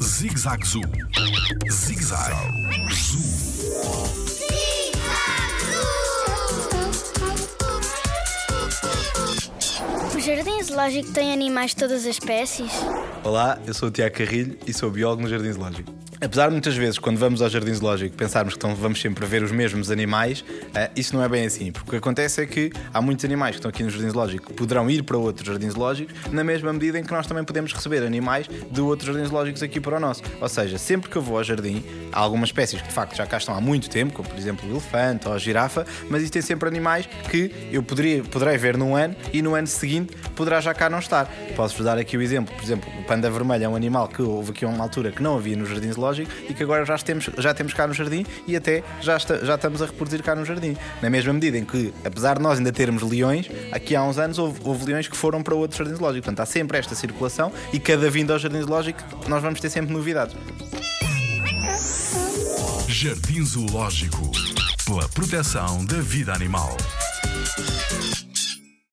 Zig-Zag Zoo. Zig-Zag Zoo. O Jardim Zoológico tem animais de todas as espécies? Olá, eu sou o Tiago Carrilho e sou biólogo no Jardim Zoológico. Apesar de muitas vezes, quando vamos ao Jardim Zoológico, pensarmos que vamos sempre ver os mesmos animais, uh, isso não é bem assim. Porque o que acontece é que há muitos animais que estão aqui no Jardim Zoológico que poderão ir para outros jardins zoológicos, na mesma medida em que nós também podemos receber animais de outros jardins zoológicos aqui para o nosso. Ou seja, sempre que eu vou ao jardim, há algumas espécies que de facto já cá estão há muito tempo, como por exemplo o elefante ou a girafa, mas existem sempre animais que eu poderia, poderei ver num ano e no ano seguinte poderá já cá não estar. Posso-vos dar aqui o exemplo, por exemplo, o panda vermelho é um animal que houve aqui uma altura que não havia no Jardim Zoológico e que agora já temos, já temos cá no jardim e até já, está, já estamos a reproduzir cá no jardim. Na mesma medida em que, apesar de nós ainda termos leões, aqui há uns anos houve, houve leões que foram para outros jardins zoológicos. Portanto, há sempre esta circulação e cada vinda ao jardim zoológico nós vamos ter sempre novidades. Jardim Zoológico. Pela proteção da vida animal.